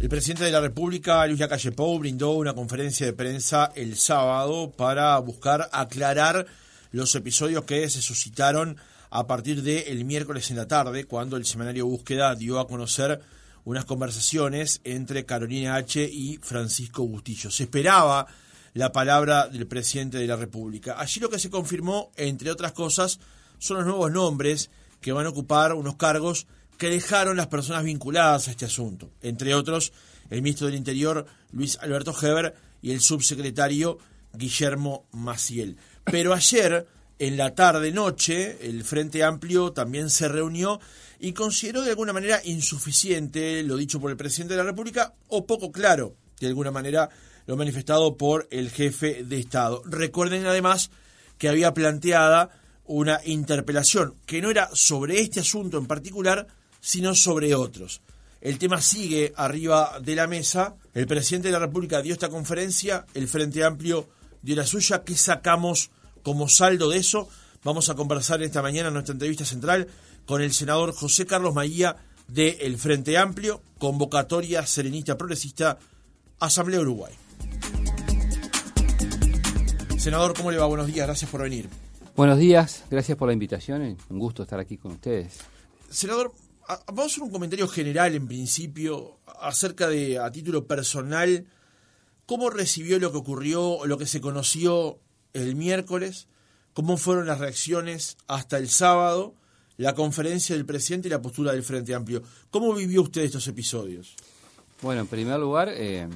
El presidente de la República, Luis Lacalle brindó una conferencia de prensa el sábado para buscar aclarar los episodios que se suscitaron a partir del miércoles en la tarde, cuando el semanario Búsqueda dio a conocer unas conversaciones entre Carolina H. y Francisco Bustillo. Se esperaba la palabra del presidente de la República. Allí lo que se confirmó, entre otras cosas, son los nuevos nombres que van a ocupar unos cargos que dejaron las personas vinculadas a este asunto, entre otros el ministro del Interior Luis Alberto Heber y el subsecretario Guillermo Maciel. Pero ayer, en la tarde-noche, el Frente Amplio también se reunió y consideró de alguna manera insuficiente lo dicho por el presidente de la República o poco claro, de alguna manera, lo manifestado por el jefe de Estado. Recuerden además que había planteada una interpelación que no era sobre este asunto en particular, sino sobre otros. El tema sigue arriba de la mesa. El presidente de la República dio esta conferencia, el Frente Amplio dio la suya. ¿Qué sacamos como saldo de eso? Vamos a conversar esta mañana en nuestra entrevista central con el senador José Carlos Maía de El Frente Amplio, convocatoria serenista progresista, Asamblea Uruguay. Senador, ¿cómo le va? Buenos días, gracias por venir. Buenos días, gracias por la invitación, un gusto estar aquí con ustedes. Senador, vamos a hacer un comentario general en principio acerca de, a título personal, cómo recibió lo que ocurrió, lo que se conoció el miércoles, cómo fueron las reacciones hasta el sábado, la conferencia del presidente y la postura del Frente Amplio. ¿Cómo vivió usted estos episodios? Bueno, en primer lugar, eh,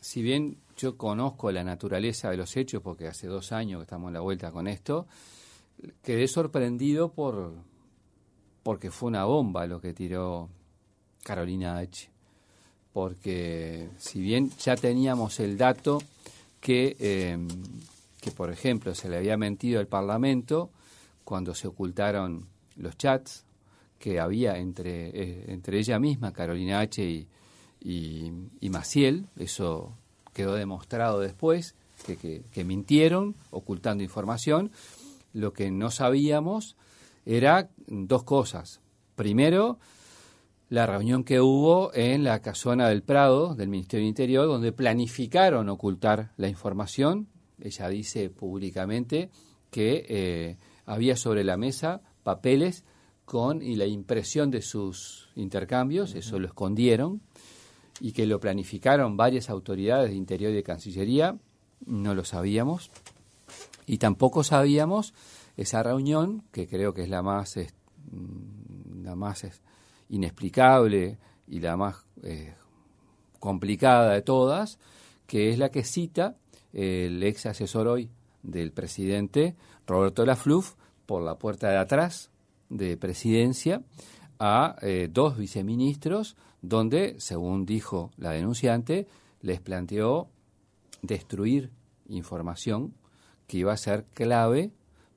si bien yo conozco la naturaleza de los hechos, porque hace dos años que estamos en la vuelta con esto, quedé sorprendido por, porque fue una bomba lo que tiró Carolina H. Porque si bien ya teníamos el dato que, em, que, por ejemplo, se le había mentido al Parlamento cuando se ocultaron los chats que había entre, eh, entre ella misma, Carolina H. Y, y, Maciel, eso quedó demostrado después, que, que mintieron ocultando información. Lo que no sabíamos era dos cosas. Primero, la reunión que hubo en la casona del Prado del Ministerio del Interior, donde planificaron ocultar la información. Ella dice públicamente que eh, había sobre la mesa papeles con y la impresión de sus intercambios, eso lo escondieron, y que lo planificaron varias autoridades de Interior y de Cancillería, no lo sabíamos, y tampoco sabíamos esa reunión, que creo que es la más, la más inexplicable y la más eh, complicada de todas, que es la que cita el ex asesor hoy del presidente Roberto Lafluf por la puerta de atrás de presidencia a eh, dos viceministros donde, según dijo la denunciante, les planteó destruir información que iba a ser clave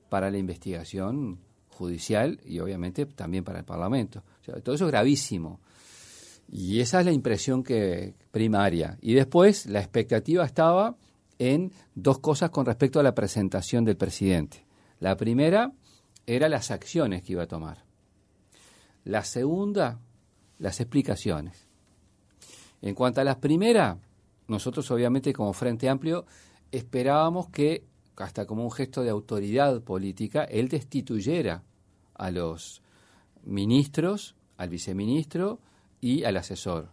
para la investigación judicial y obviamente también para el Parlamento. todo eso es gravísimo. Y esa es la impresión que primaria. Y después la expectativa estaba en dos cosas con respecto a la presentación del presidente. La primera era las acciones que iba a tomar. La segunda, las explicaciones. En cuanto a la primera, nosotros obviamente como Frente Amplio esperábamos que hasta como un gesto de autoridad política, él destituyera a los ministros, al viceministro y al asesor.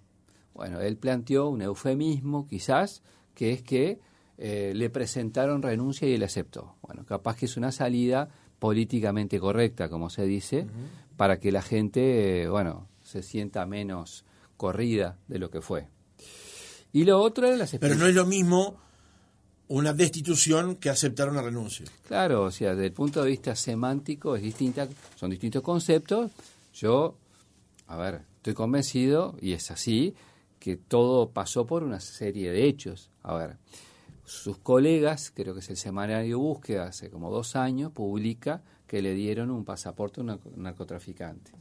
Bueno, él planteó un eufemismo, quizás, que es que eh, le presentaron renuncia y él aceptó. Bueno, capaz que es una salida políticamente correcta, como se dice, para que la gente, eh, bueno, se sienta menos corrida de lo que fue. Y lo otro era las Pero no es lo mismo una destitución que aceptar una renuncia. Claro, o sea, desde el punto de vista semántico es distinta, son distintos conceptos. Yo, a ver, estoy convencido, y es así, que todo pasó por una serie de hechos. A ver, sus colegas, creo que es el semanario Búsqueda, hace como dos años, publica que le dieron un pasaporte a un narcotraficante.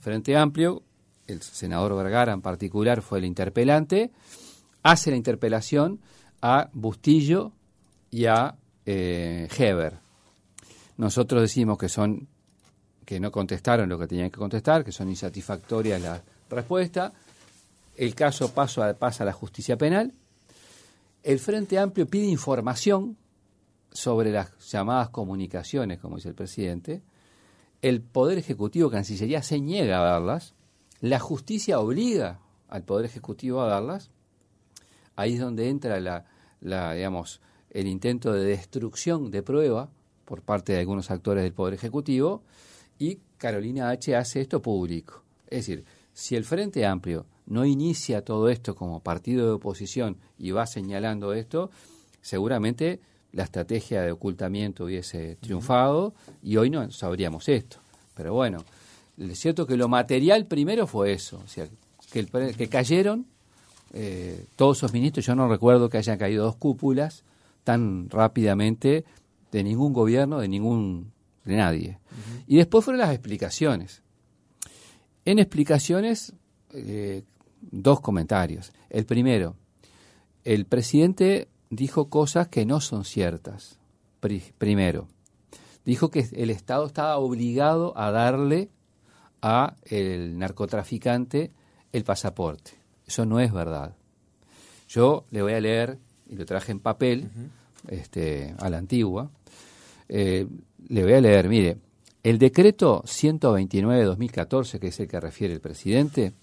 Frente Amplio, el senador Vergara en particular fue el interpelante, hace la interpelación a Bustillo y a eh, Heber. Nosotros decimos que son que no contestaron lo que tenían que contestar, que son insatisfactorias las respuestas. el caso pasa a la justicia penal, el Frente Amplio pide información sobre las llamadas comunicaciones, como dice el presidente, el Poder Ejecutivo, Cancillería, se niega a darlas, la justicia obliga al Poder Ejecutivo a darlas, ahí es donde entra la, la, digamos, el intento de destrucción de prueba por parte de algunos actores del Poder Ejecutivo, y Carolina H. hace esto público. Es decir, si el Frente Amplio no inicia todo esto como partido de oposición y va señalando esto, seguramente la estrategia de ocultamiento hubiese triunfado y hoy no sabríamos esto. Pero bueno, es cierto que lo material primero fue eso, o sea, que, que cayeron eh, todos esos ministros, yo no recuerdo que hayan caído dos cúpulas tan rápidamente de ningún gobierno, de ningún de nadie. Y después fueron las explicaciones. En explicaciones, eh, dos comentarios. El primero, el presidente dijo cosas que no son ciertas. primero, dijo que el Estado estaba obligado a darle a el narcotraficante el pasaporte. Eso no es verdad. Yo le voy a leer, y lo traje en papel, este, a la antigua, eh, le voy a leer, mire, el decreto 129 de 2014, que es el que refiere el presidente,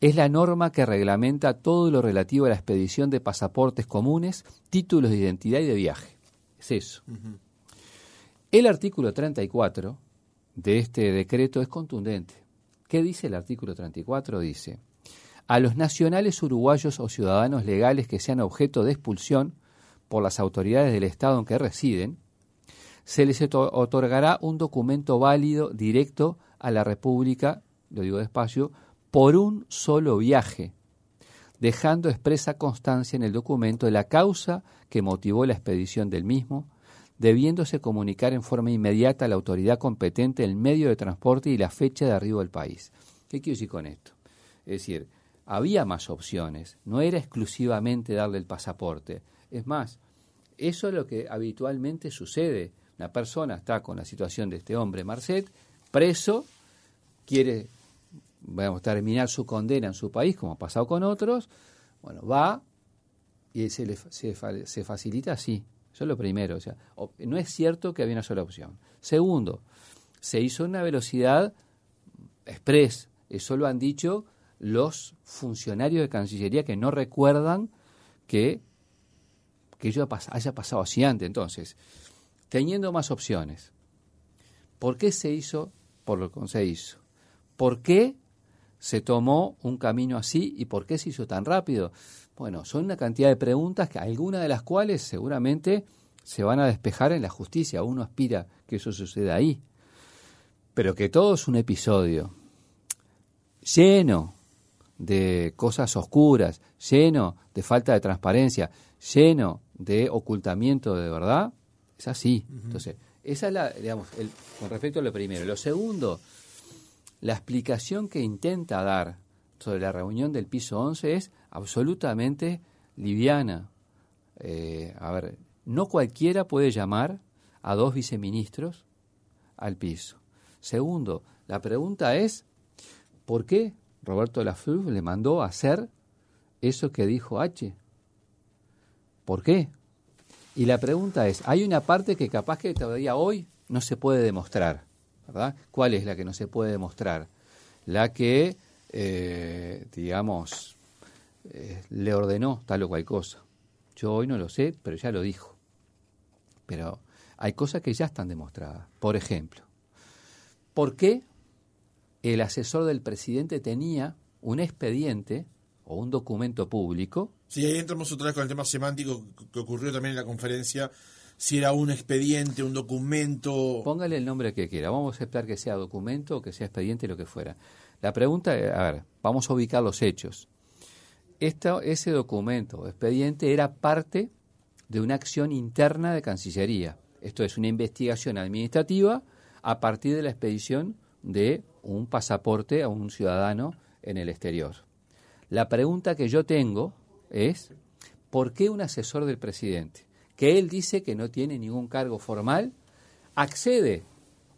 es la norma que reglamenta todo lo relativo a la expedición de pasaportes comunes, títulos de identidad y de viaje. Es eso. El artículo 34 de este decreto es contundente. ¿Qué dice el artículo 34? Dice, a los nacionales uruguayos o ciudadanos legales que sean objeto de expulsión por las autoridades del Estado en que residen, se les otorgará un documento válido directo a la República, lo digo despacio, por un solo viaje, dejando expresa constancia en el documento de la causa que motivó la expedición del mismo, debiéndose comunicar en forma inmediata a la autoridad competente el medio de transporte y la fecha de arribo al país. ¿Qué quiero decir con esto? Es decir, había más opciones, no era exclusivamente darle el pasaporte. Es más, eso es lo que habitualmente sucede. Una persona está con la situación de este hombre, Marcet, preso, quiere a terminar su condena en su país, como ha pasado con otros, bueno, va y se, le, se, facilita así. Eso es lo primero. O sea, no es cierto que había una sola opción. Segundo, se hizo una velocidad express. Eso lo han dicho los funcionarios de Cancillería que no recuerdan que, que ello haya pasado así antes. Entonces, teniendo más opciones, ¿por qué se hizo por lo que se hizo? ¿Por qué se tomó un camino así y por qué se hizo tan rápido? Bueno, son una cantidad de preguntas, que algunas de las cuales seguramente se van a despejar en la justicia. Uno aspira que eso suceda ahí. Pero que todo es un episodio lleno de cosas oscuras, lleno de falta de transparencia, lleno de ocultamiento de verdad, es así. Entonces, esa es la, digamos, el, con respecto a lo primero. Lo segundo, la explicación que intenta dar sobre la reunión del piso 11 es absolutamente liviana. Eh, a ver, no cualquiera puede llamar a dos viceministros al piso. Segundo, la pregunta es, ¿por qué Roberto Lafleur le mandó a hacer eso que dijo H? ¿Por qué? Y la pregunta es, hay una parte que capaz que todavía hoy no se puede demostrar. ¿Cuál es la que no se puede demostrar? La que, eh, digamos, eh, le ordenó tal o cual cosa. Yo hoy no lo sé, pero ya lo dijo. Pero hay cosas que ya están demostradas. Por ejemplo, ¿por qué el asesor del presidente tenía un expediente o un documento público? Sí, ahí entramos otra vez con el tema semántico que ocurrió también en la conferencia si era un expediente, un documento. Póngale el nombre que quiera. Vamos a aceptar que sea documento o que sea expediente, lo que fuera. La pregunta, a ver, vamos a ubicar los hechos. ese documento o expediente era parte de una acción interna de Cancillería. Esto es una investigación administrativa a partir de la expedición de un pasaporte a un ciudadano en el exterior. La pregunta que yo tengo es, ¿por qué un asesor del presidente que él dice que no tiene ningún cargo formal, accede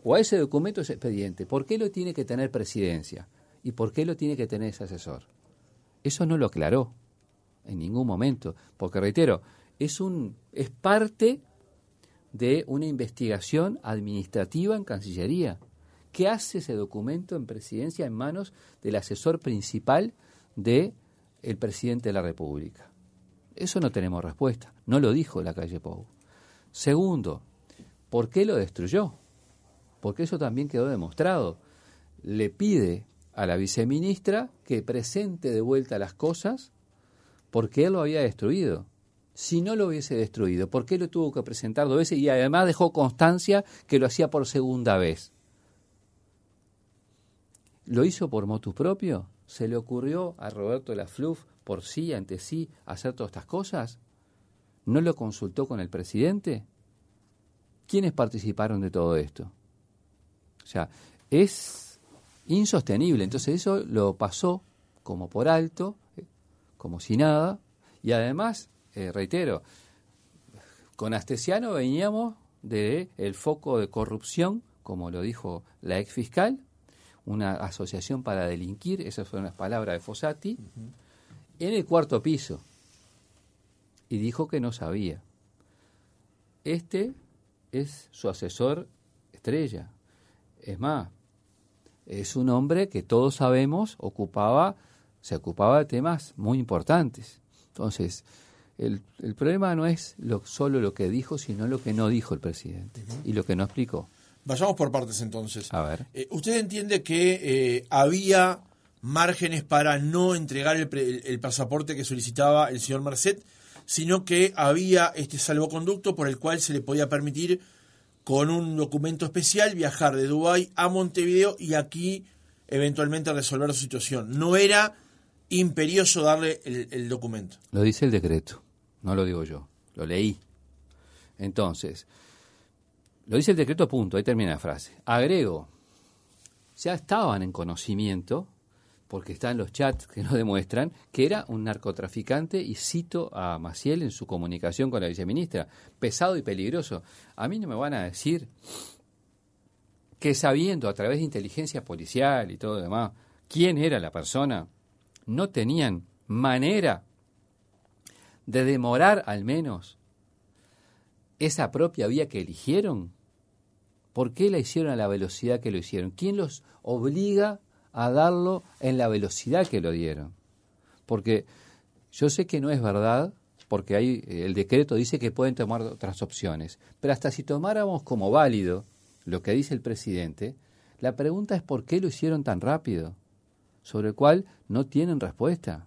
o a ese documento ese expediente. ¿Por qué lo tiene que tener presidencia? ¿Y por qué lo tiene que tener ese asesor? Eso no lo aclaró en ningún momento, porque reitero, es un es parte de una investigación administrativa en Cancillería. ¿Qué hace ese documento en presidencia en manos del asesor principal del el presidente de la República? Eso no tenemos respuesta. No lo dijo la calle Pou. Segundo, ¿por qué lo destruyó? Porque eso también quedó demostrado. Le pide a la viceministra que presente de vuelta las cosas porque él lo había destruido. Si no lo hubiese destruido, ¿por qué lo tuvo que presentar dos veces? Y además dejó constancia que lo hacía por segunda vez. ¿Lo hizo por motus propio? ¿Se le ocurrió a Roberto Lafluf por sí, ante sí, hacer todas estas cosas? ¿No lo consultó con el presidente? ¿Quiénes participaron de todo esto? O sea, es insostenible. Entonces eso lo pasó como por alto, como si nada, y además, eh, reitero, con Astesiano veníamos de el foco de corrupción, como lo dijo la ex fiscal, una asociación para delinquir, esas fueron las palabras de Fossati, en el cuarto piso. Y dijo que no sabía. Este es su asesor estrella. Es más, es un hombre que todos sabemos ocupaba, se ocupaba de temas muy importantes. Entonces, el, el problema no es lo, solo lo que dijo, sino lo que no dijo el presidente y lo que no explicó. Vayamos por partes entonces. A ver. Eh, ¿Usted entiende que eh, había márgenes para no entregar el, el, el, pasaporte que solicitaba el señor Marcet, sino que había este salvoconducto por el cual se le podía permitir con un documento especial viajar de Dubái a Montevideo y aquí eventualmente resolver su situación. No era imperioso darle el, el documento. Lo dice el decreto, no lo digo yo, lo leí. Entonces, lo dice el decreto, punto, ahí termina la frase. Agrego, ya estaban en conocimiento, porque están los chats que nos demuestran, que era un narcotraficante, y cito a Maciel en su comunicación con la viceministra, pesado y peligroso. A mí no me van a decir que sabiendo a través de inteligencia policial y todo lo demás quién era la persona, no tenían manera de demorar al menos esa propia vía que eligieron ¿Por qué la hicieron a la velocidad que lo hicieron? ¿Quién los obliga a darlo en la velocidad que lo dieron? Porque yo sé que no es verdad, porque hay, el decreto dice que pueden tomar otras opciones, pero hasta si tomáramos como válido lo que dice el presidente, la pregunta es por qué lo hicieron tan rápido, sobre el cual no tienen respuesta.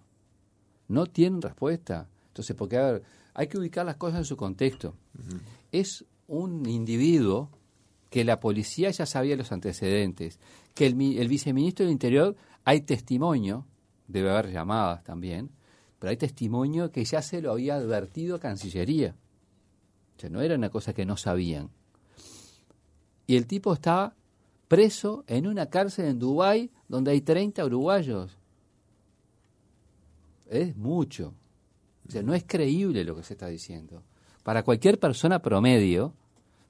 No tienen respuesta. Entonces, porque, a ver, hay que ubicar las cosas en su contexto. Uh -huh. Es un individuo que la policía ya sabía los antecedentes, que el, el, viceministro del Interior, hay testimonio, debe haber llamadas también, pero hay testimonio que ya se lo había advertido a Cancillería. O sea, no era una cosa que no sabían. Y el tipo está preso en una cárcel en Dubái donde hay 30 uruguayos. Es mucho. O sea, no es creíble lo que se está diciendo. Para cualquier persona promedio,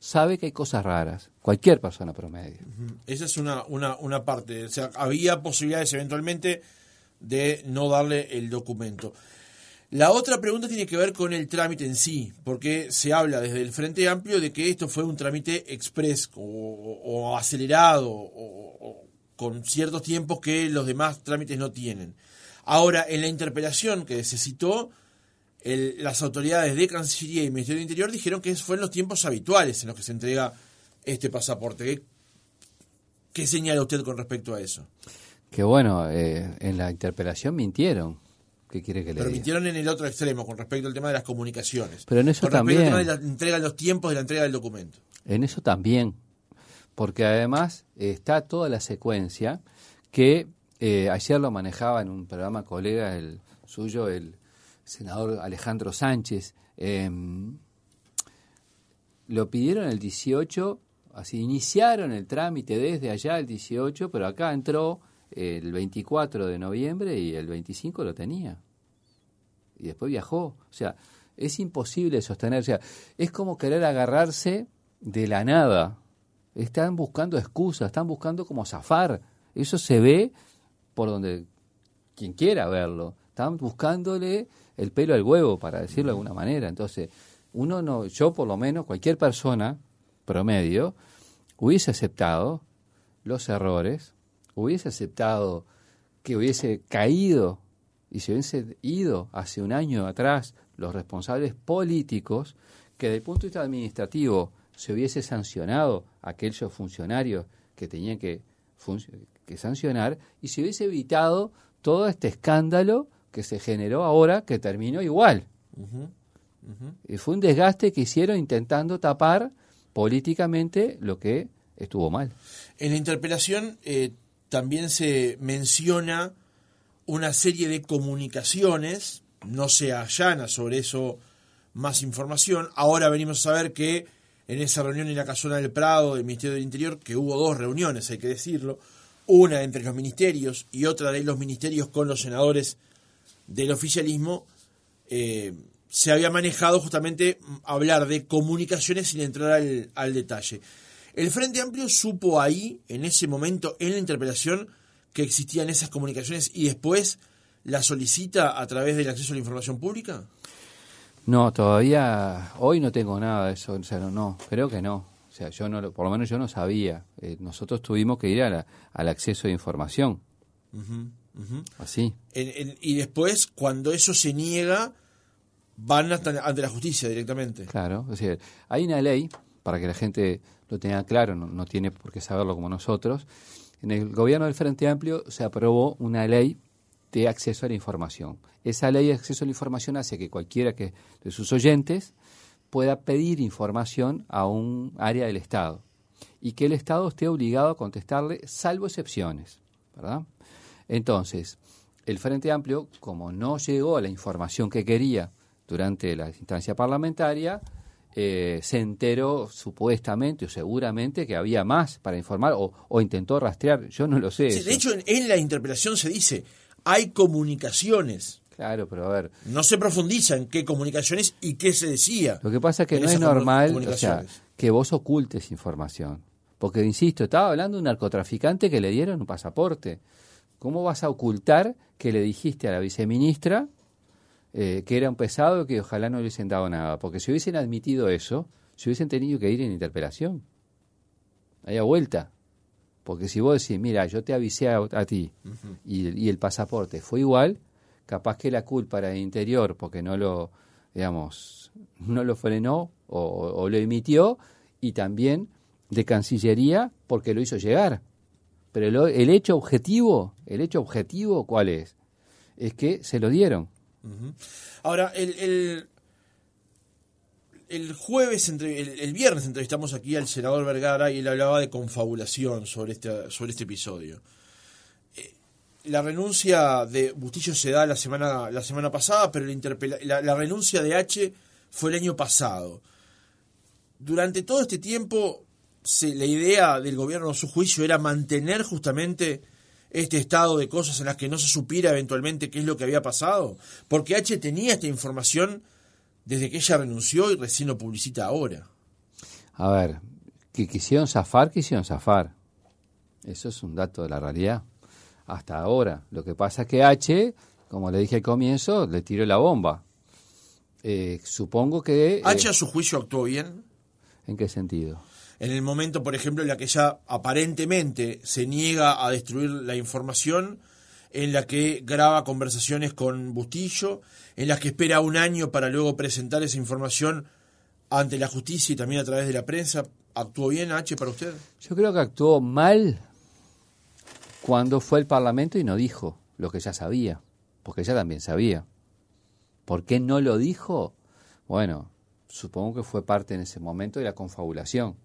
sabe que hay cosas raras. Cualquier persona promedio. Esa es una, una, una parte. O sea, había posibilidades eventualmente de no darle el documento. La otra pregunta tiene que ver con el trámite en sí, porque se habla desde el Frente Amplio de que esto fue un trámite express o, acelerado o, con ciertos tiempos que los demás trámites no tienen. Ahora, en la interpelación que se citó, el, las autoridades de Cancillería y Ministerio del Interior dijeron que fueron los tiempos habituales en los que se entrega este pasaporte. ¿Qué, qué señala usted con respecto a eso? Que bueno, eh, en la interpelación mintieron. ¿Qué quiere que le Pero diga? mintieron en el otro extremo con respecto al tema de las comunicaciones. Pero en eso con también. respecto al tema de la entrega de los tiempos de la entrega del documento. En eso también. Porque además está toda la secuencia que eh, ayer lo manejaba en un programa colega el suyo, el senador Alejandro Sánchez. Eh, lo pidieron el 18, así iniciaron el trámite desde allá el 18, pero acá entró el 24 de noviembre y el 25 lo tenía. Y después viajó. O sea, es imposible sostener. O es como querer agarrarse de la nada. Están buscando excusas, están buscando como zafar. Eso se ve por donde quien quiera verlo. Están buscándole el pelo al huevo, para decirlo de alguna manera. Entonces, uno no, yo por lo menos, cualquier persona promedio, hubiese aceptado los errores, hubiese aceptado que hubiese caído y se hubiese ido hace un año atrás los responsables políticos, que desde el punto de vista administrativo se hubiese sancionado a aquellos funcionarios que tenían que, que sancionar y se hubiese evitado todo este escándalo que se generó ahora que terminó igual. Y fue un desgaste que hicieron intentando tapar políticamente lo que estuvo mal. En la interpelación eh, también se menciona una serie de comunicaciones, no se allana sobre eso más información. Ahora venimos a saber que en esa reunión en la casona del Prado del Ministerio del Interior, que hubo dos reuniones, hay que decirlo, una entre los ministerios y otra de los ministerios con los senadores del oficialismo, eh, se había manejado justamente hablar de comunicaciones sin entrar al, al, detalle. El Frente Amplio supo ahí, en ese momento, en la interpelación, que existían esas comunicaciones y después la solicita a través del acceso a la información pública? No, todavía hoy no tengo nada de eso, o sea, no, no creo que no. O sea, yo no, por lo menos yo no sabía. Eh, nosotros tuvimos que ir a al acceso de información. Así. y después, cuando eso se niega, van ante la justicia directamente. Claro, es decir, hay una ley, para que la gente lo tenga claro, no, no tiene por qué saberlo como nosotros. En el gobierno del Frente Amplio se aprobó una ley de acceso a la información. Esa ley de acceso a la información hace que cualquiera que, de sus oyentes pueda pedir información a un área del Estado y que el Estado esté obligado a contestarle, salvo excepciones. ¿verdad? Entonces, el Frente Amplio, como no llegó a la información que quería durante la instancia parlamentaria, eh, se enteró supuestamente o seguramente que había más para informar o, intentó rastrear, yo no lo sé. de hecho, en, la interpelación se dice, hay comunicaciones. Claro, pero a ver. No se profundiza en qué comunicaciones y qué se decía. Lo que pasa es que no es normal que vos ocultes información. Porque, insisto, estaba hablando de un narcotraficante que le dieron un pasaporte. ¿Cómo vas a ocultar que le dijiste a la viceministra eh, que era un pesado y que ojalá no le hubiesen dado nada. Porque si hubiesen admitido eso, se hubiesen tenido que ir en interpelación. Haya vuelta. Porque si vos decís, mira, yo te avisé a, ti y, el pasaporte fue igual, capaz que la culpa era de interior porque no lo, digamos, no lo frenó o, lo emitió y también de Cancillería porque lo hizo llegar. Pero el hecho objetivo, el hecho objetivo, ¿cuál es? Es que se lo dieron. Ahora, el, el, jueves, entre, el, viernes entrevistamos aquí al senador Vergara y él hablaba de confabulación sobre este, sobre este episodio. Eh, la renuncia de Bustillo se da la semana, la semana pasada, pero la, la renuncia de H fue el año pasado. Durante todo este tiempo, la idea del gobierno, a su juicio, era mantener justamente este estado de cosas en las que no se supiera eventualmente qué es lo que había pasado? Porque H tenía esta información desde que ella renunció y recién lo publicita ahora. A ver, que quisieron zafar, quisieron zafar. Eso es un dato de la realidad. Hasta ahora. Lo que pasa es que H, como le dije al comienzo, le tiró la bomba. Eh, supongo que... ¿H a su juicio actuó bien? ¿En qué sentido? En el momento, por ejemplo, en la que ella aparentemente se niega a destruir la información, en la que graba conversaciones con Bustillo, en las que espera un año para luego presentar esa información ante la justicia y también a través de la prensa. ¿Actuó bien H para usted? Yo creo que actuó mal cuando fue al Parlamento y no dijo lo que ya sabía, porque ella también sabía. ¿Por qué no lo dijo? Bueno, supongo que fue parte en ese momento de la confabulación.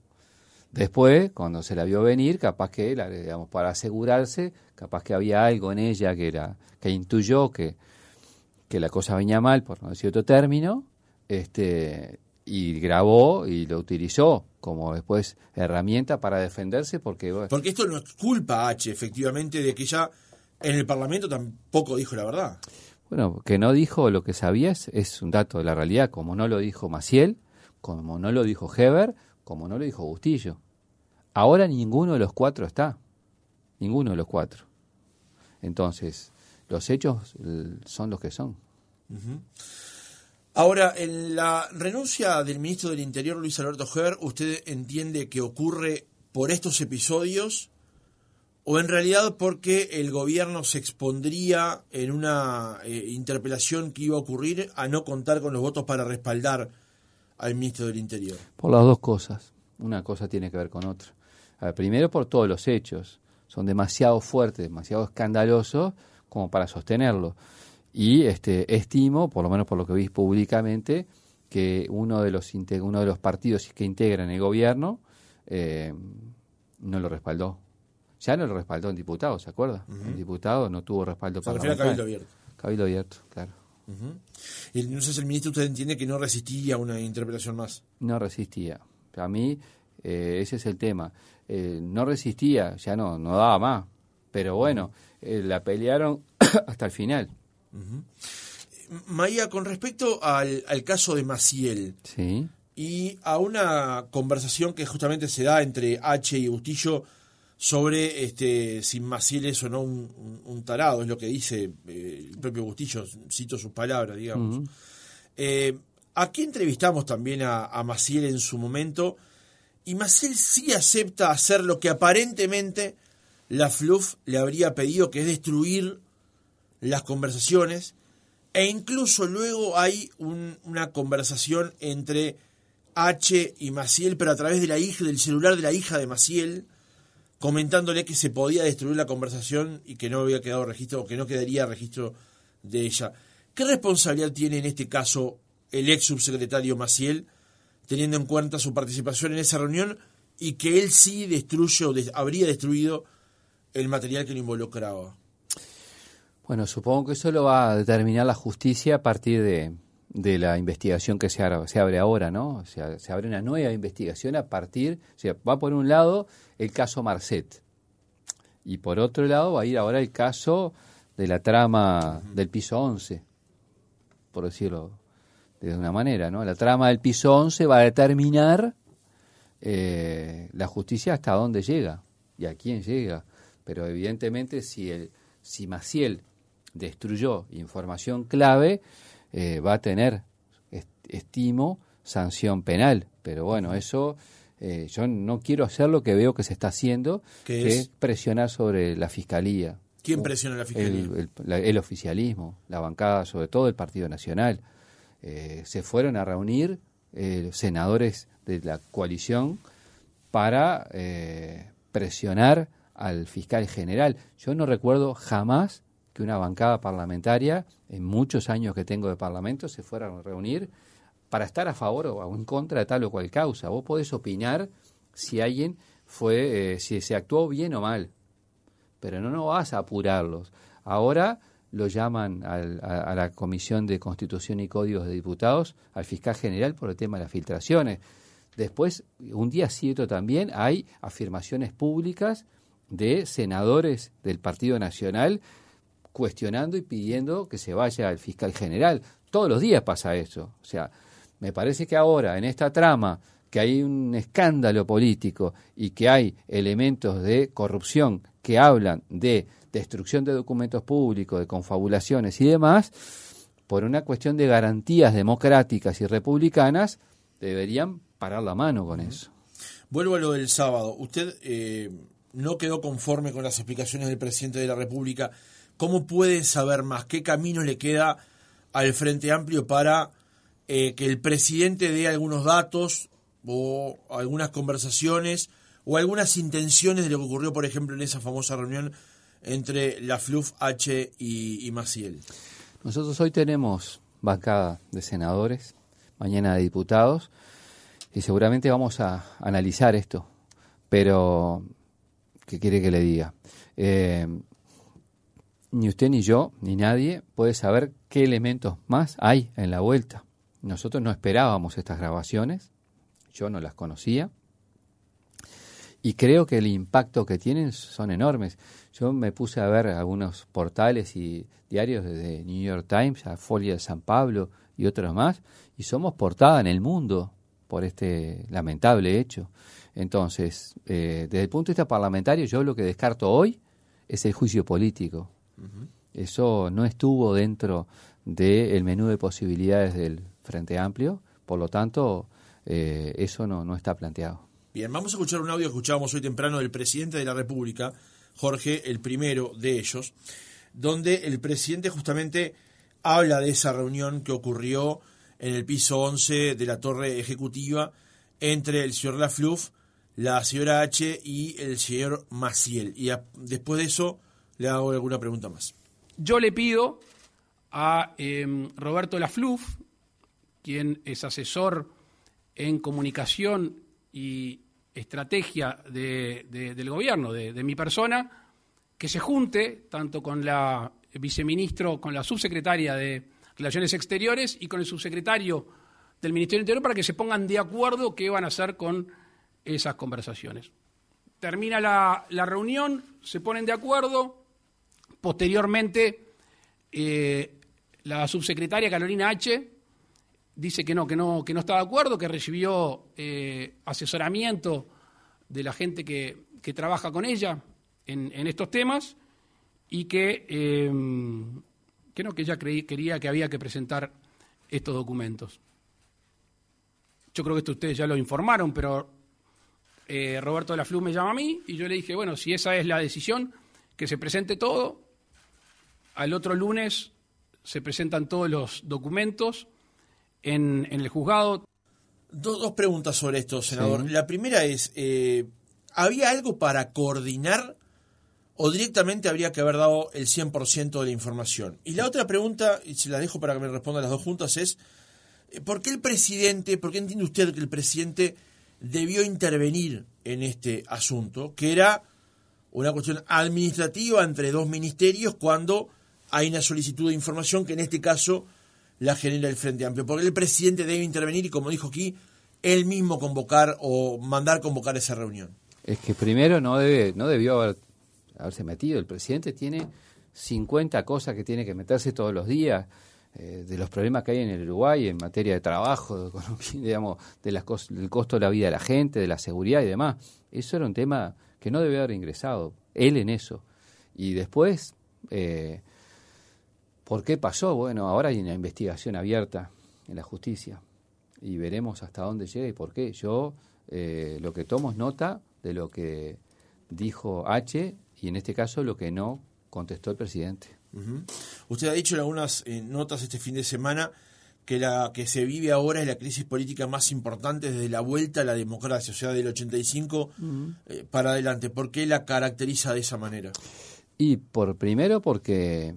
Después, cuando se la vio venir, capaz que, digamos, para asegurarse, capaz que había algo en ella que era que intuyó que, que la cosa venía mal, por no decir otro término, este, y grabó y lo utilizó como después herramienta para defenderse porque... Porque esto no es culpa H, efectivamente, de que ya en el Parlamento tampoco dijo la verdad. Bueno, que no dijo lo que sabía es, es un dato de la realidad, como no lo dijo Maciel, como no lo dijo Heber, como no lo dijo Bustillo. Ahora ninguno de los cuatro está. Ninguno de los cuatro. Entonces, los hechos son los que son. Ahora, en la renuncia del ministro del Interior, Luis Alberto Heber, ¿usted entiende que ocurre por estos episodios o en realidad porque el gobierno se expondría en una eh, interpelación que iba a ocurrir a no contar con los votos para respaldar al ministro del Interior? Por las dos cosas. Una cosa tiene que ver con otra. primero por todos los hechos. Son demasiado fuertes, demasiado escandalosos como para sostenerlo. Y este, estimo, por lo menos por lo que vi públicamente, que uno de los, uno de los partidos que integran el gobierno eh, no lo respaldó. Ya no lo respaldó en diputado, ¿se acuerda? El diputado no tuvo respaldo para. Cabildo Abierto. Cabildo Abierto, claro. Y entonces el ministro, ¿usted entiende que no resistía una interpelación más? No resistía. A mí, eh, ese es el tema. Eh, no resistía, ya no, no daba más. Pero bueno, la pelearon hasta el final. Maía, con respecto al, caso de Maciel y a una conversación que justamente se da entre H y Bustillo sobre este, si Maciel es o no un, tarado, es lo que dice eh, el propio Bustillo, cito sus palabras, digamos. Eh, aquí entrevistamos también a, a Maciel en su momento y Maciel sí acepta hacer lo que aparentemente la FLUF le habría pedido, que es destruir las conversaciones, e incluso luego hay una conversación entre H y Maciel, pero a través de la hija, del celular de la hija de Maciel, comentándole que se podía destruir la conversación y que no había quedado registro, o que no quedaría registro de ella. ¿Qué responsabilidad tiene en este caso el ex subsecretario Maciel, teniendo en cuenta su participación en esa reunión y que él sí destruye o habría destruido el material que lo involucraba? Bueno, supongo que eso lo va a determinar la justicia a partir de, de la investigación que se, se abre ahora, ¿no? O sea, se abre una nueva investigación a partir, o sea, va por un lado el caso Marcet y por otro lado va a ir ahora el caso de la trama del piso 11, por decirlo de una manera, ¿no? La trama del piso 11 va a determinar eh, la justicia hasta dónde llega y a quién llega, pero evidentemente si el si Maciel destruyó información clave, eh, va a tener, estimo, sanción penal. Pero bueno, eso eh, yo no quiero hacer lo que veo que se está haciendo, que es? presionar sobre la fiscalía. ¿Quién presiona la fiscalía? El, oficialismo, la bancada, sobre todo el Partido Nacional. Eh, se fueron a reunir senadores de la coalición para presionar al fiscal general. Yo no recuerdo jamás que una bancada parlamentaria, en muchos años que tengo de parlamento, se fuera a reunir para estar a favor o en contra de tal o cual causa. Vos podés opinar si alguien fue, eh, si se actuó bien o mal, pero no, no vas a apurarlos. Ahora lo llaman a, la Comisión de Constitución y Códigos de Diputados, al fiscal general por el tema de las filtraciones. Después, un día cierto también, hay afirmaciones públicas de senadores del Partido Nacional cuestionando y pidiendo que se vaya al fiscal general. Todos los días pasa eso. O sea, me parece que ahora, en esta trama, que hay un escándalo político y que hay elementos de corrupción que hablan de destrucción de documentos públicos, de confabulaciones y demás, por una cuestión de garantías democráticas y republicanas, deberían parar la mano con eso. Vuelvo a lo del sábado. Usted eh, no quedó conforme con las explicaciones del presidente de la República ¿Cómo pueden saber más? ¿Qué camino le queda al Frente Amplio para eh, que el presidente dé algunos datos o algunas conversaciones o algunas intenciones de lo que ocurrió, por ejemplo, en esa famosa reunión entre la FLUF, H y, Maciel? Nosotros hoy tenemos bancada de senadores, mañana de diputados, y seguramente vamos a analizar esto. Pero, ¿qué quiere que le diga? Eh, ni usted ni yo, ni nadie puede saber qué elementos más hay en la vuelta. Nosotros no esperábamos estas grabaciones, yo no las conocía, y creo que el impacto que tienen son enormes. Yo me puse a ver algunos portales y diarios de New York Times, a Folia de San Pablo y otros más, y somos portada en el mundo por este lamentable hecho. Entonces, eh, desde el punto de vista parlamentario, yo lo que descarto hoy es el juicio político Eso no estuvo dentro del menú de posibilidades del Frente Amplio, por lo tanto, eh, eso no, no está planteado. Bien, vamos a escuchar un audio que escuchábamos hoy temprano del presidente de la República, Jorge, el primero de ellos, donde el presidente justamente habla de esa reunión que ocurrió en el piso 11 de la torre ejecutiva entre el señor Lafluf, la señora H y el señor Maciel. Y después de eso le hago alguna pregunta más. Yo le pido a em, Roberto Lafluf, quien es asesor en comunicación y estrategia del gobierno, de, mi persona, que se junte tanto con la viceministro, con la subsecretaria de Relaciones Exteriores y con el subsecretario del Ministerio Interior para que se pongan de acuerdo qué van a hacer con esas conversaciones. Termina la, reunión, se ponen de acuerdo, posteriormente eh, la subsecretaria Carolina H dice que no, que no, que no está de acuerdo, que recibió eh, asesoramiento de la gente que, trabaja con ella en, estos temas y que, eh, que no, que ella quería que había que presentar estos documentos. Yo creo que esto ustedes ya lo informaron, pero Roberto de la Flu me llama a mí y yo le dije, bueno, si esa es la decisión, que se presente todo. Al otro lunes se presentan todos los documentos en, el juzgado. dos preguntas sobre esto, senador. La primera es, eh, ¿había algo para coordinar o directamente habría que haber dado el 100% de la información? Y la otra pregunta, y se la dejo para que me respondan las dos juntas, es, eh, ¿por qué el presidente, por qué entiende usted que el presidente debió intervenir en este asunto, que era una cuestión administrativa entre dos ministerios cuando hay una solicitud de información que en este caso la genera el Frente Amplio. Porque el presidente debe intervenir y, como dijo aquí, él mismo convocar o mandar convocar esa reunión. Es que primero no debe no debió haber, haberse metido. El presidente tiene 50 cosas que tiene que meterse todos los días. Eh, de los problemas que hay en el Uruguay en materia de trabajo, digamos, del costo de la vida de la gente, de la seguridad y demás. Eso era un tema que no debe haber ingresado, él en eso. Y después, eh, ¿por qué pasó? Bueno, ahora hay una investigación abierta en la justicia y veremos hasta dónde llega y por qué. Yo eh, lo que tomo es nota de lo que dijo H y en este caso lo que no contestó el presidente. Usted ha dicho en algunas eh, notas este fin de semana que la que se vive ahora es la crisis política más importante desde la vuelta a la democracia, o sea, del 85 eh, para adelante. ¿Por qué la caracteriza de esa manera? Y por primero porque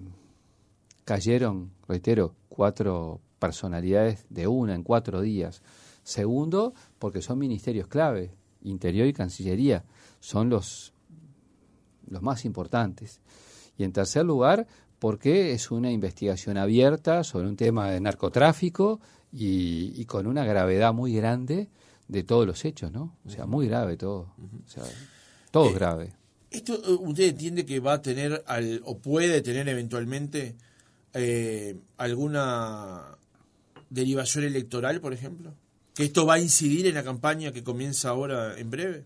cayeron, reitero, cuatro personalidades de una en cuatro días. Segundo, porque son ministerios clave, Interior y Cancillería, son los, los más importantes. Y en tercer lugar, porque es una investigación abierta sobre un tema de narcotráfico y, con una gravedad muy grande de todos los hechos, ¿no? O sea, muy grave todo. O sea, todo es eh, grave. ¿Esto eh, usted entiende que va a tener al, o puede tener eventualmente eh, alguna derivación electoral, por ejemplo? ¿Que esto va a incidir en la campaña que comienza ahora en breve?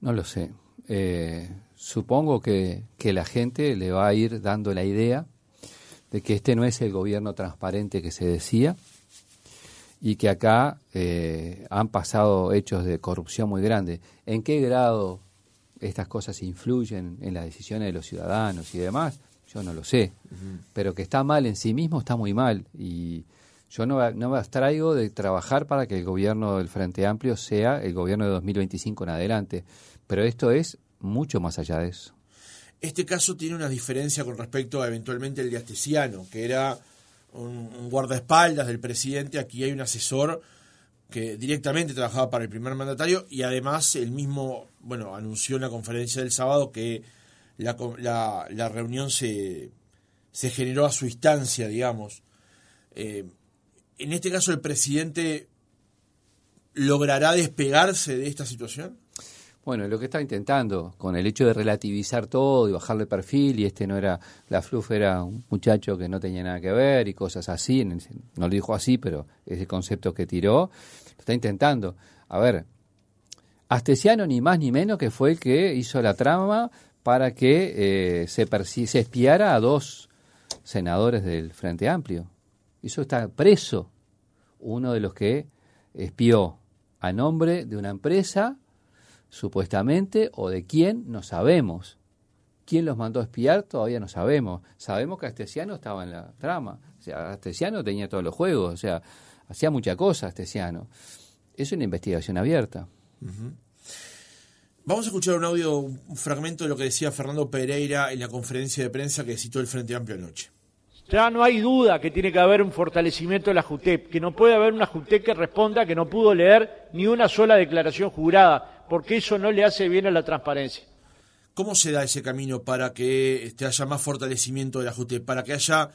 No lo sé. Eh, supongo que, la gente le va a ir dando la idea de que este no es el gobierno transparente que se decía y que acá eh, han pasado hechos de corrupción muy grandes. ¿En qué grado estas cosas influyen en las decisiones de los ciudadanos y demás? Yo no lo sé, pero que está mal en sí mismo está muy mal y yo no, no me abstraigo de trabajar para que el gobierno del Frente Amplio sea el gobierno de 2025 en adelante, pero esto es mucho más allá de eso. Este caso tiene una diferencia con respecto a eventualmente el de Astesiano, que era un, guardaespaldas del presidente. Aquí hay un asesor que directamente trabajaba para el primer mandatario y además el mismo, bueno, anunció en la conferencia del sábado que la, la, reunión se, se, generó a su instancia, digamos. Eh, en este caso, ¿el presidente logrará despegarse de esta situación? Bueno, lo que está intentando, con el hecho de relativizar todo y bajarle perfil, y este no era, la Fluff era un muchacho que no tenía nada que ver y cosas así, no lo dijo así, pero ese concepto que tiró, está intentando. A ver, Astesiano ni más ni menos que fue el que hizo la trama para que eh, se, se espiara a dos senadores del Frente Amplio. Eso está preso. Uno de los que espió a nombre de una empresa, supuestamente, o de quién, no sabemos. ¿Quién los mandó a espiar? Todavía no sabemos. Sabemos que Astesiano estaba en la trama. O sea, Astesiano tenía todos los juegos. O sea, hacía mucha cosa Astesiano. Es una investigación abierta. Vamos a escuchar un audio, un fragmento de lo que decía Fernando Pereira en la conferencia de prensa que citó el Frente Amplio anoche. Ya no hay duda que tiene que haber un fortalecimiento de la JUTEP, que no puede haber una JUTEP que responda que no pudo leer ni una sola declaración jurada, porque eso no le hace bien a la transparencia. ¿Cómo se da ese camino para que este, haya más fortalecimiento de la JUTEP, para que haya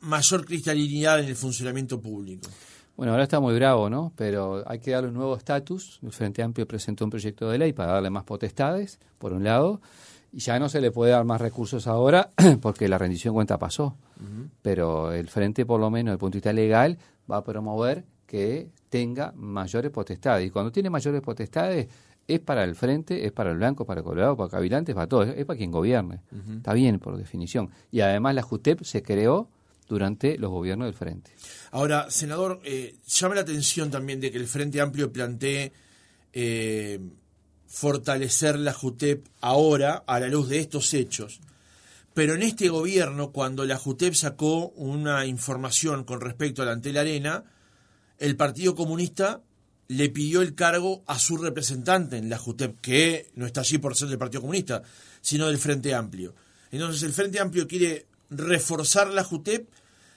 mayor cristalinidad en el funcionamiento público? Bueno, ahora está muy bravo, ¿no? Pero hay que darle un nuevo estatus. El Frente Amplio presentó un proyecto de ley para darle más potestades, por un lado, y ya no se le puede dar más recursos ahora porque la rendición cuenta pasó. Pero el Frente, por lo menos, desde el punto de vista legal, va a promover que tenga mayores potestades. Y cuando tiene mayores potestades, es para el Frente, es para el Blanco, para el Colorado, para Cavilantes, para todo, es para quien gobierne. Está bien, por definición. Y además la JUTEP se creó durante los gobiernos del Frente. Ahora, senador, eh, llama la atención también de que el Frente Amplio plantee eh, fortalecer la JUTEP ahora a la luz de estos hechos. Pero en este gobierno, cuando la JUTEP sacó una información con respecto a la Antel Arena, el Partido Comunista le pidió el cargo a su representante en la JUTEP, que no está allí por ser del Partido Comunista, sino del Frente Amplio. Entonces el Frente Amplio quiere reforzar la JUTEP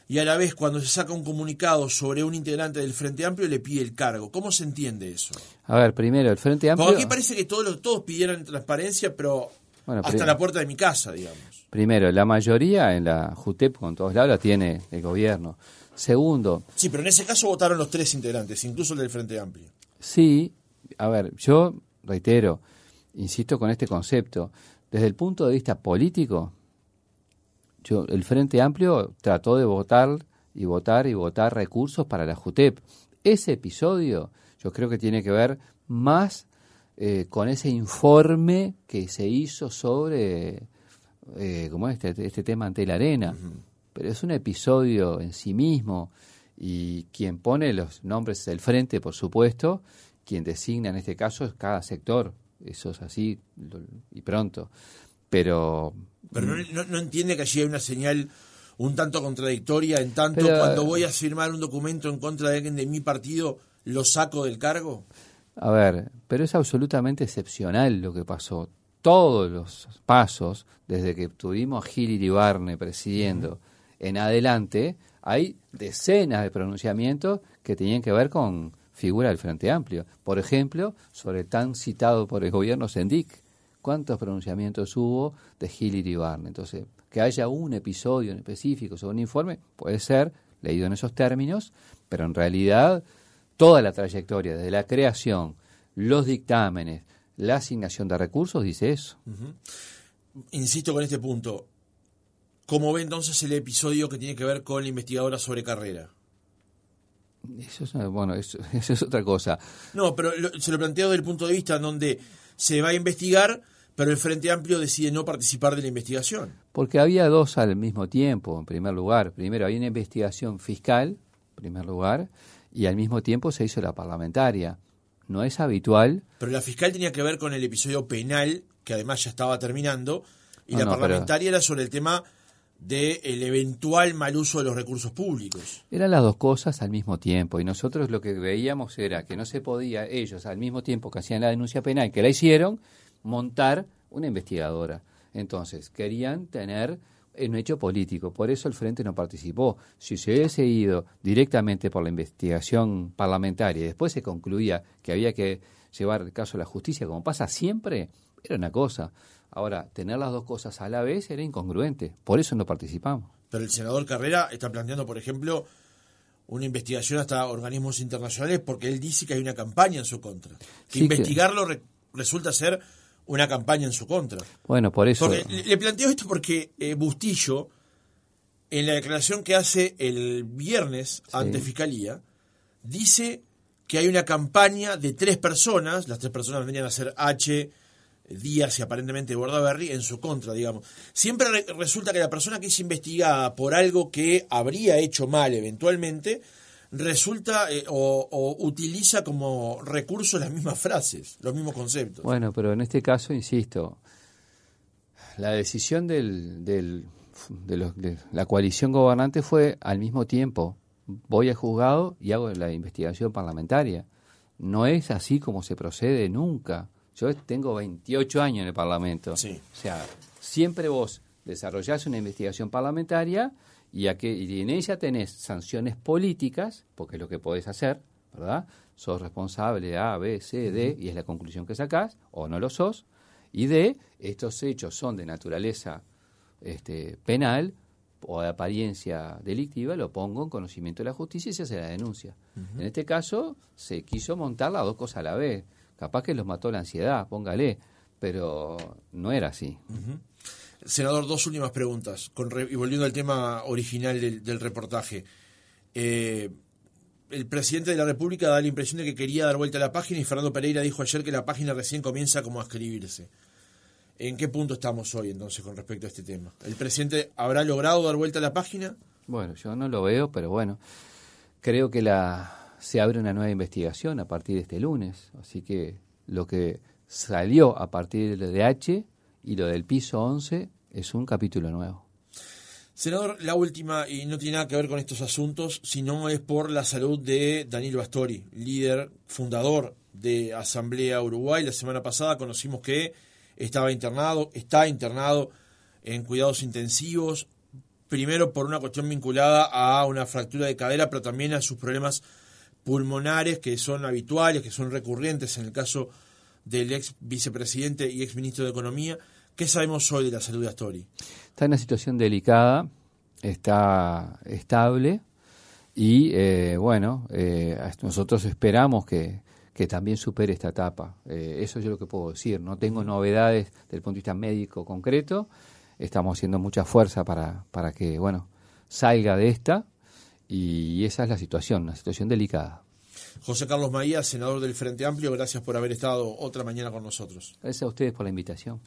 y a la vez cuando se saca un comunicado sobre un integrante del Frente Amplio le pide el cargo. ¿Cómo se entiende eso? A ver, primero, el Frente Amplio... Porque aquí parece que todos, todos pidieran transparencia, pero hasta la puerta de mi casa, digamos. Primero, la mayoría en la JUTEP, con todos lados, la tiene el gobierno. Segundo... Sí, pero en ese caso votaron los tres integrantes, incluso el del Frente Amplio. Sí, a ver, yo reitero, insisto con este concepto, desde el punto de vista político, el Frente Amplio trató de votar y votar y votar recursos para la JUTEP. Ese episodio yo creo que tiene que ver más eh, con ese informe que se hizo sobre eh, como este, este tema ante la arena. Pero es un episodio en sí mismo y quien pone los nombres del frente, por supuesto, quien designa en este caso es cada sector. Eso es así y pronto. Pero pero mm. no, entiende que allí hay una señal un tanto contradictoria en tanto cuando voy a firmar un documento en contra de alguien de mi partido, lo saco del cargo. A ver, pero es absolutamente excepcional lo que pasó. Todos los pasos, desde que tuvimos a Gil Iribarne presidiendo en adelante, hay decenas de pronunciamientos que tenían que ver con figura del Frente Amplio. Por ejemplo, sobre tan citado por el gobierno Sendic cuántos pronunciamientos hubo de Gil Iribarne. Entonces, que haya un episodio en específico sobre un informe, puede ser leído en esos términos, pero en realidad toda la trayectoria, desde la creación, los dictámenes, la asignación de recursos, dice eso. Insisto con este punto. ¿Cómo ve entonces el episodio que tiene que ver con la investigadora sobre carrera? Eso es, bueno, eso, es otra cosa. No, pero se lo planteo desde el punto de vista en donde se va a investigar pero el Frente Amplio decide no participar de la investigación. Porque había dos al mismo tiempo, en primer lugar. Primero, había una investigación fiscal, en primer lugar, y al mismo tiempo se hizo la parlamentaria. No es habitual. Pero la fiscal tenía que ver con el episodio penal, que además ya estaba terminando, y la parlamentaria era sobre el tema del el eventual mal uso de los recursos públicos. Eran las dos cosas al mismo tiempo y nosotros lo que veíamos era que no se podía, ellos al mismo tiempo que hacían la denuncia penal, que la hicieron, montar una investigadora. Entonces, querían tener un hecho político, por eso el Frente no participó. Si se hubiese ido directamente por la investigación parlamentaria y después se concluía que había que llevar el caso a la justicia, como pasa siempre, era una cosa. Ahora, tener las dos cosas a la vez era incongruente, por eso no participamos. Pero el senador Carrera está planteando, por ejemplo, una investigación hasta organismos internacionales porque él dice que hay una campaña en su contra. Que investigarlo resulta ser una campaña en su contra. Bueno, por eso. le planteo esto porque eh, Bustillo, en la declaración que hace el viernes ante Fiscalía, dice que hay una campaña de tres personas, las tres personas venían a ser H, Díaz y aparentemente Bordaberry en su contra, digamos. Siempre resulta que la persona que es investigada por algo que habría hecho mal eventualmente, resulta eh, o, utiliza como recurso las mismas frases, los mismos conceptos. Bueno, pero en este caso, insisto, la decisión del, del, de, la coalición gobernante fue al mismo tiempo, voy al juzgado y hago la investigación parlamentaria. No es así como se procede nunca. Yo tengo 28 años en el Parlamento. O sea, siempre vos desarrollás una investigación parlamentaria y, a que, y en ella tenés sanciones políticas, porque es lo que podés hacer, ¿verdad? Sos responsable de A, B, C, D, y es la conclusión que sacás, o no lo sos, y D, estos hechos son de naturaleza este, penal o de apariencia delictiva, lo pongo en conocimiento de la justicia y se hace la denuncia. En este caso, se quiso montar las dos cosas a la vez. Capaz que los mató la ansiedad, póngale, pero no era así. Senador, dos últimas preguntas, y volviendo al tema original del, reportaje. Eh, el presidente de la República da la impresión de que quería dar vuelta a la página y Fernando Pereira dijo ayer que la página recién comienza como a escribirse. ¿En qué punto estamos hoy entonces con respecto a este tema? ¿El presidente habrá logrado dar vuelta a la página? Bueno, yo no lo veo, pero bueno, creo que la se abre una nueva investigación a partir de este lunes, así que lo que salió a partir de H y lo del piso 11 es un capítulo nuevo. Senador, la última, y no tiene nada que ver con estos asuntos, sino es por la salud de Danilo Bastori, líder, fundador de Asamblea Uruguay. La semana pasada conocimos que estaba internado, está internado en cuidados intensivos, primero por una cuestión vinculada a una fractura de cadera, pero también a sus problemas pulmonares que son habituales, que son recurrentes en el caso del ex vicepresidente y ex ministro de Economía. ¿Qué sabemos hoy de la salud de Astori? Está en una situación delicada, está estable y eh, bueno, eh, nosotros esperamos que, que también supere esta etapa. Eh, eso es lo que puedo decir. No tengo novedades desde el punto de vista médico concreto. Estamos haciendo mucha fuerza para, para que, bueno, salga de esta. Y esa es la situación, una situación delicada. José Carlos Maía, senador del Frente Amplio, gracias por haber estado otra mañana con nosotros. Gracias a ustedes por la invitación.